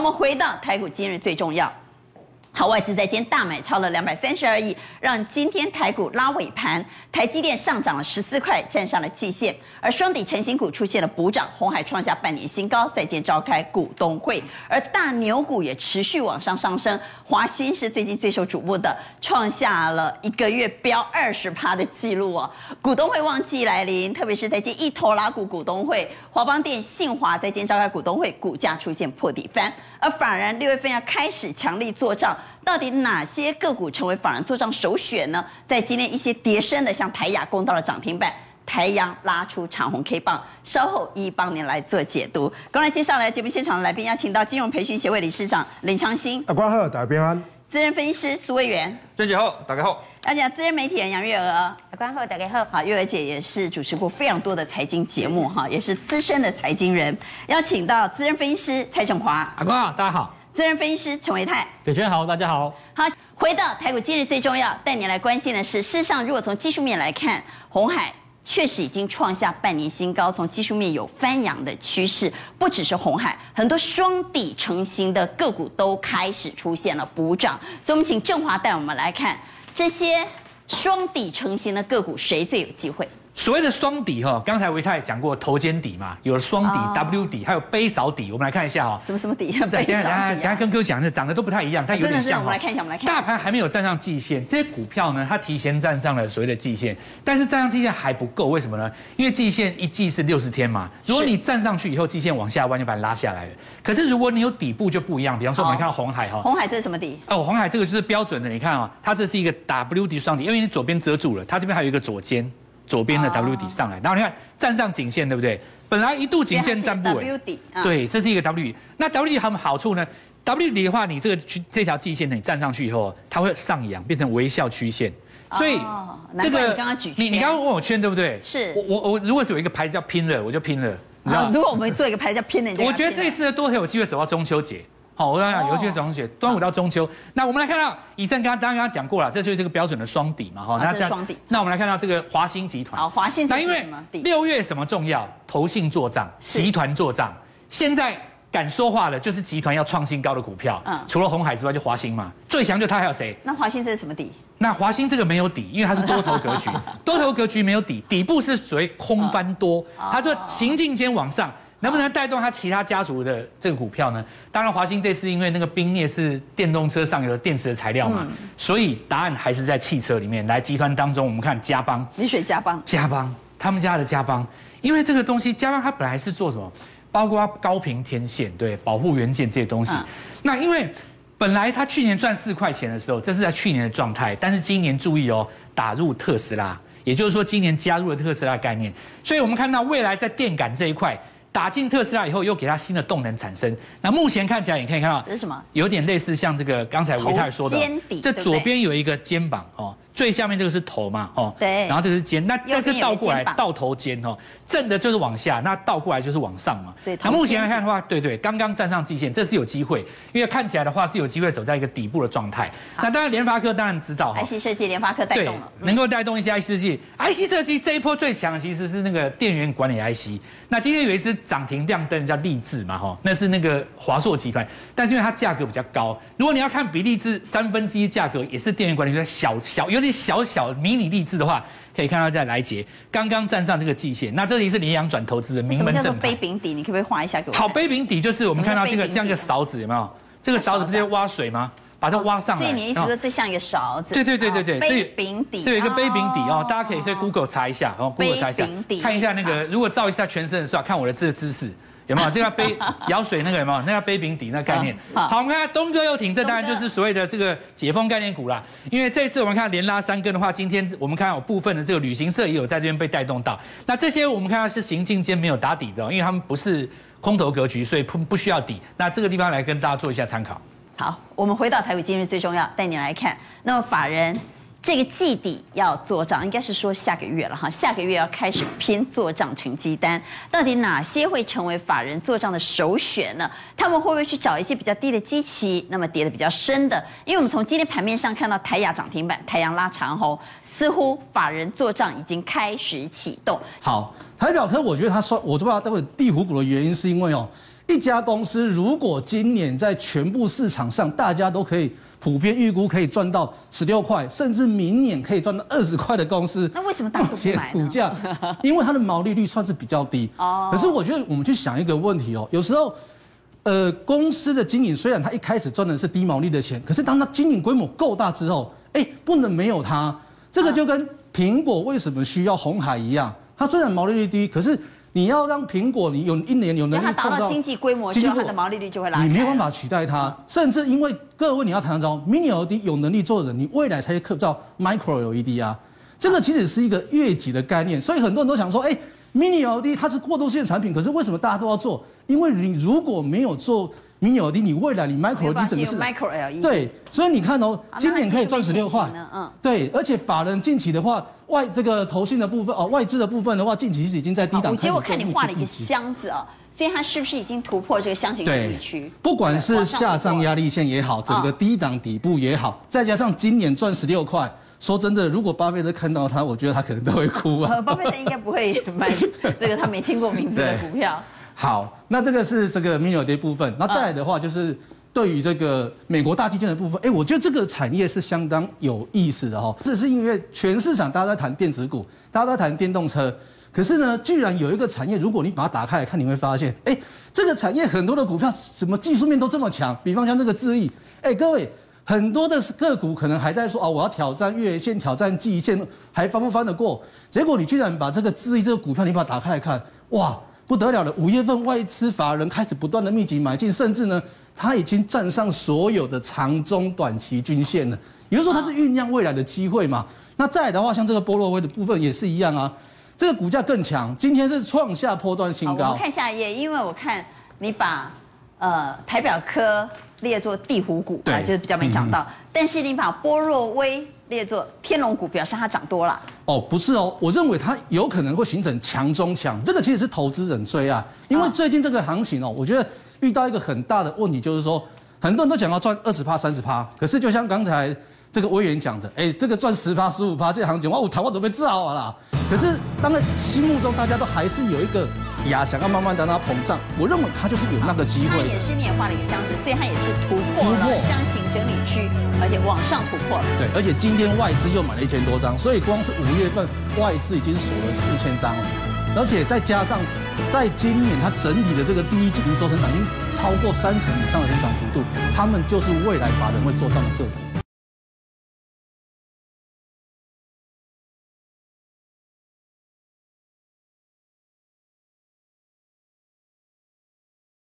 我们回到台股今日最重要。好，外资在今天大买超了两百三十二亿，让今天台股拉尾盘，台积电上涨了十四块，站上了季线，而双底成型股出现了补涨，鸿海创下半年新高，在今天召开股东会，而大牛股也持续往上上升，华新是最近最受瞩目的，创下了一个月飙二十趴的记录哦。股东会旺季来临，特别是在今一头拉股股东会，华邦电、信华在今召开股东会，股价出现破底翻。而法人六月份要开始强力做账，到底哪些个股成为法人做账首选呢？在今天一些跌升的，像台亚攻到了涨停板，台阳拉出长红 K 棒，稍后一一帮您来做解读。刚才接下来节目现场的来宾，邀请到金融培训协会理事长林昌兴，阿关好，大家平安。资深分析师苏卫元，娟姐好，大家好。而且资深媒体人杨月娥，阿关好，大家好。好，月娥姐也是主持过非常多的财经节目哈，也是资深的财经人。邀请到资深分析师蔡振华，阿关好，大家好。资深分析师陈维泰，北娟好，大家好。好，回到台股今日最重要，带你来关心的是，事实上如果从技术面来看，红海。确实已经创下半年新高，从技术面有翻扬的趋势，不只是红海，很多双底成型的个股都开始出现了补涨。所以，我们请正华带我们来看这些双底成型的个股，谁最有机会？所谓的双底哈，刚才维泰讲过头肩底嘛，有了双底、哦、W 底，还有杯勺底。我们来看一下哈，什么什么底？对，等下等下等下跟哥讲，这长得都不太一样，它有点像。我们来看一下，我们来看。大盘还没有站上季线，这些股票呢，它提前站上了所谓的季线，但是站上季线还不够，为什么呢？因为季线一季是六十天嘛，如果你站上去以后，季线往下弯就把你拉下来了。可是如果你有底部就不一样，比方说我们看到鸿海哈，红海这是什么底？哦，红海这个就是标准的，你看啊，它这是一个 W 底双底，因为你左边遮住了，它这边还有一个左肩。左边的 W 底上来，然后你看站上颈线，对不对？本来一度颈线站不稳，W 底，对，这是一个 W 底。那 W 底有什么好处呢？W 底的话，你这个区这条季线呢，你站上去以后，它会上扬，变成微笑曲线。所以这个你你刚刚问我圈对不对？是我我我如果是有一个牌子叫拼了，我就拼了，你知道？如果我们做一个牌子叫拼了，我觉得这一次都很有机会走到中秋节。好，我刚刚讲，尤其是中秋，端午到中秋。那我们来看到，以上刚刚刚刚讲过了，这就是这个标准的双底嘛，哈。那这是双底。那我们来看到这个华兴集团。好，华兴。那因为六月什么重要？投信做账，集团做账。现在敢说话的，就是集团要创新高的股票。嗯。除了红海之外，就华兴嘛。最强就它，还有谁？那华兴这是什么底？那华兴这个没有底，因为它是多头格局。多头格局没有底，底部是属于空翻多。它说行进间往上。能不能带动它其他家族的这个股票呢？当然，华兴这次因为那个冰镍是电动车上游的电池的材料嘛，所以答案还是在汽车里面。来，集团当中，我们看嘉邦，你选嘉邦？嘉邦，他们家的嘉邦，因为这个东西，嘉邦它本来是做什么？包括高频天线，对，保护元件这些东西。那因为本来它去年赚四块钱的时候，这是在去年的状态，但是今年注意哦，打入特斯拉，也就是说今年加入了特斯拉概念，所以我们看到未来在电感这一块。打进特斯拉以后，又给它新的动能产生。那目前看起来，你可以看到，这是什么？有点类似像这个刚才维泰说的，这左边有一个肩膀哦。最下面这个是头嘛，哦，对，然后这个是肩，那但是倒过来倒头肩哦，正的就是往下，那倒过来就是往上嘛。对，那目前来看的话，对对，刚刚站上季线，这是有机会，因为看起来的话是有机会走在一个底部的状态。那当然联发科当然知道，IC 设计联发科带动了，能够带动一些 IC 设计，IC 设计这一波最强的其实是那个电源管理 IC。那今天有一只涨停亮灯叫立智嘛，哈，那是那个华硕集团，但是因为它价格比较高，如果你要看比例是三分之一价格，也是电源管理的小小有点小小。迷你励志的话，可以看到在来杰刚刚站上这个季线，那这里是联阳转投资的名门正杯柄底？你可不可以画一下给我？好，杯柄底就是我们看到这个这样一个勺子，有没有？这个勺子不是在挖水吗？把它挖上来。所以你意思说这像一个勺子？对对对对对，杯柄底，这有一个杯柄底哦，大家可以在 Google 查一下哦，Google 查一下，看一下那个，如果照一下全身的话，看我的这个姿势。有没有 这个杯舀水那个有没有那个杯柄底那个概念？好，我们看东哥又挺，这当然就是所谓的这个解封概念股啦。因为这次我们看连拉三根的话，今天我们看有部分的这个旅行社也有在这边被带动到。那这些我们看到是行进间没有打底的，因为他们不是空头格局，所以不不需要底。那这个地方来跟大家做一下参考。好，我们回到台股今日最重要，带你来看。那么法人。这个季底要做账，应该是说下个月了哈，下个月要开始拼做账成绩单，到底哪些会成为法人做账的首选呢？他们会不会去找一些比较低的基期，那么跌得比较深的？因为我们从今天盘面上看到台亚涨停板，台阳拉长红，似乎法人做账已经开始启动。好，台表科，我觉得他说，我不知道待会地虎股的原因是因为哦。一家公司如果今年在全部市场上，大家都可以普遍预估可以赚到十六块，甚至明年可以赚到二十块的公司，那为什么大家不买？股价，因为它的毛利率算是比较低。哦。可是我觉得我们去想一个问题哦，有时候，呃，公司的经营虽然它一开始赚的是低毛利的钱，可是当它经营规模够大之后，哎，不能没有它。这个就跟苹果为什么需要红海一样，它虽然毛利率低，可是。你要让苹果，你有一年有能力达到经济规模，之后它的毛利率就会拉。你没有办法取代它，甚至因为各位你要谈到 Mini LED 有能力做的人，你未来才可以叫 Micro LED 啊。这个其实是一个越级的概念，所以很多人都想说，哎，Mini LED 它是过渡性的产品，可是为什么大家都要做？因为你如果没有做。Mini LED，你未来你 Micro LED 整个是 Micro LED，对，所以你看哦，今年可以赚十六块，嗯，对，而且法人近期的话，外这个投信的部分哦，外资的部分的话，近期是已经在低档。结果看你画了一个箱子啊，所以它是不是已经突破这个箱型整理区？不管是下上压力线也好，整个低档底部也好，再加上今年赚十六块，说真的，如果巴菲特看到它，我觉得他可能都会哭啊。巴菲特应该不会买这个他没听过名字的股票。好，那这个是这个 Mini LED 部分，那再来的话就是对于这个美国大基建的部分，哎，我觉得这个产业是相当有意思的哈。这是因为全市场大家都在谈电子股，大家都在谈电动车，可是呢，居然有一个产业，如果你把它打开来看，你会发现，哎，这个产业很多的股票什么技术面都这么强，比方像这个智易，哎，各位很多的个股可能还在说啊，我要挑战月线，挑战季线，还翻不翻得过？结果你居然把这个智易这个股票，你把它打开来看，哇！不得了了！五月份外资法人开始不断的密集买进，甚至呢，它已经站上所有的长中短期均线了。也就是说，它是酝酿未来的机会嘛。那再来的话，像这个波洛威的部分也是一样啊，这个股价更强，今天是创下波段新高。我们看下一页，因为我看你把呃台表科列作地虎股，啊，就是比较没涨到，嗯、但是你把波若威列作天龙股，表示它涨多了。哦，不是哦，我认为它有可能会形成强中强，这个其实是投资人追啊，因为最近这个行情哦，我觉得遇到一个很大的问题，就是说很多人都讲要赚二十趴、三十趴，可是就像刚才这个威远讲的，哎，这个赚十趴、十五趴，这个行情哇，我台湾都被炸了啦。可是当然心目中大家都还是有一个呀，想要慢慢的让它膨胀，我认为它就是有那个机会。它也是你也画了一个箱子，所以它也是突破了箱型整理区。而且往上突破了，对，而且今天外资又买了一千多张，所以光是五月份外资已经锁了四千张了，而且再加上在今年它整体的这个第一季营收成长已经超过三成以上的成长幅度，他们就是未来法人会做账的个股。